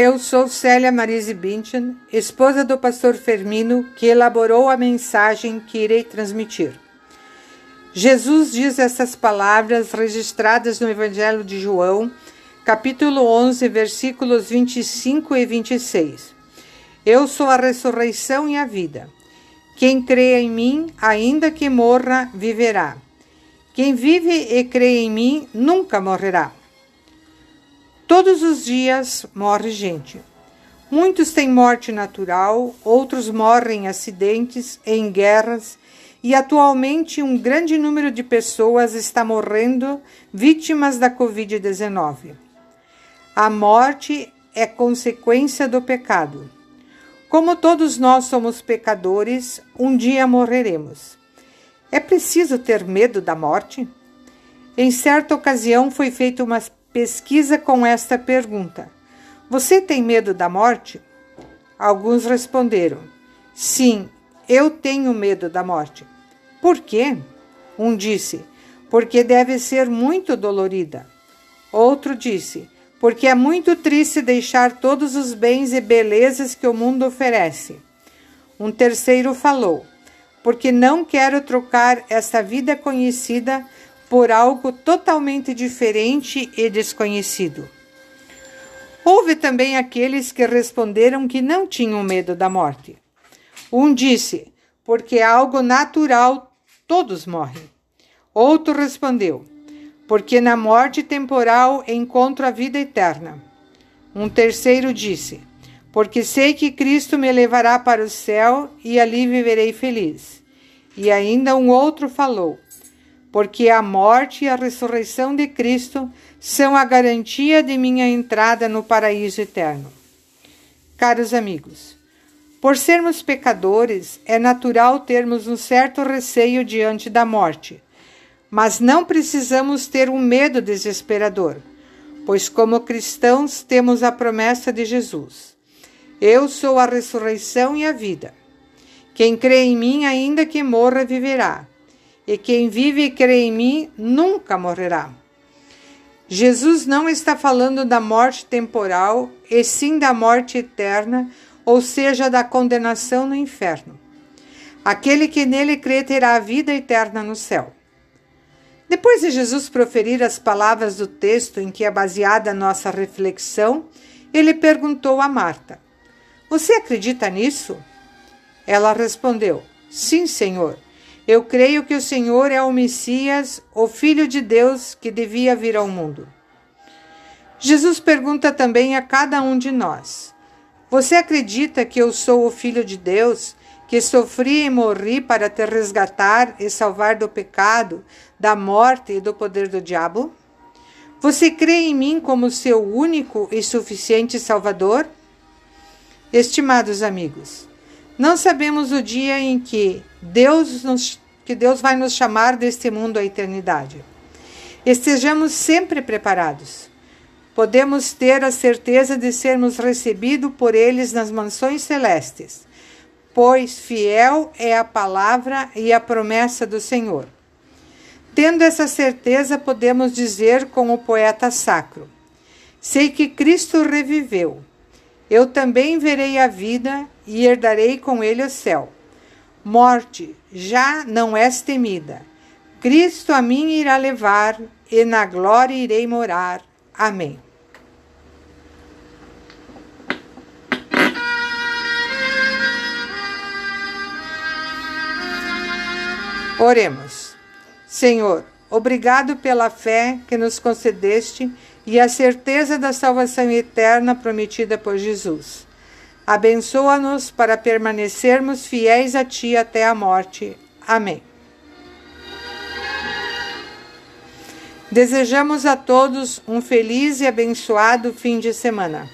Eu sou Célia Marise Bündchen, esposa do pastor Fermino, que elaborou a mensagem que irei transmitir. Jesus diz essas palavras registradas no Evangelho de João, capítulo 11, versículos 25 e 26. Eu sou a ressurreição e a vida. Quem crê em mim, ainda que morra, viverá. Quem vive e crê em mim nunca morrerá. Todos os dias morre gente. Muitos têm morte natural, outros morrem em acidentes, em guerras, e atualmente um grande número de pessoas está morrendo vítimas da Covid-19. A morte é consequência do pecado. Como todos nós somos pecadores, um dia morreremos. É preciso ter medo da morte? Em certa ocasião foi feita uma pesquisa com esta pergunta: Você tem medo da morte? Alguns responderam: Sim, eu tenho medo da morte. Por quê? Um disse: Porque deve ser muito dolorida. Outro disse: Porque é muito triste deixar todos os bens e belezas que o mundo oferece. Um terceiro falou: porque não quero trocar essa vida conhecida por algo totalmente diferente e desconhecido. Houve também aqueles que responderam que não tinham medo da morte. Um disse: Porque é algo natural, todos morrem. Outro respondeu: Porque na morte temporal encontro a vida eterna. Um terceiro disse: porque sei que Cristo me levará para o céu e ali viverei feliz. E ainda um outro falou: porque a morte e a ressurreição de Cristo são a garantia de minha entrada no paraíso eterno. Caros amigos, por sermos pecadores, é natural termos um certo receio diante da morte, mas não precisamos ter um medo desesperador, pois, como cristãos, temos a promessa de Jesus. Eu sou a ressurreição e a vida. Quem crê em mim, ainda que morra, viverá. E quem vive e crê em mim, nunca morrerá. Jesus não está falando da morte temporal, e sim da morte eterna, ou seja, da condenação no inferno. Aquele que nele crê terá a vida eterna no céu. Depois de Jesus proferir as palavras do texto em que é baseada a nossa reflexão, ele perguntou a Marta: você acredita nisso? Ela respondeu: Sim, Senhor. Eu creio que o Senhor é o Messias, o Filho de Deus que devia vir ao mundo. Jesus pergunta também a cada um de nós: Você acredita que eu sou o Filho de Deus, que sofri e morri para te resgatar e salvar do pecado, da morte e do poder do diabo? Você crê em mim como seu único e suficiente Salvador? Estimados amigos, não sabemos o dia em que Deus, nos, que Deus vai nos chamar deste mundo à eternidade. Estejamos sempre preparados. Podemos ter a certeza de sermos recebidos por eles nas mansões celestes, pois fiel é a palavra e a promessa do Senhor. Tendo essa certeza, podemos dizer com o poeta sacro: Sei que Cristo reviveu eu também verei a vida e herdarei com ele o céu. Morte, já não és temida. Cristo a mim irá levar, e na glória irei morar. Amém. Oremos. Senhor, obrigado pela fé que nos concedeste e a certeza da salvação eterna prometida por Jesus. Abençoa-nos para permanecermos fiéis a Ti até a morte. Amém. Desejamos a todos um feliz e abençoado fim de semana.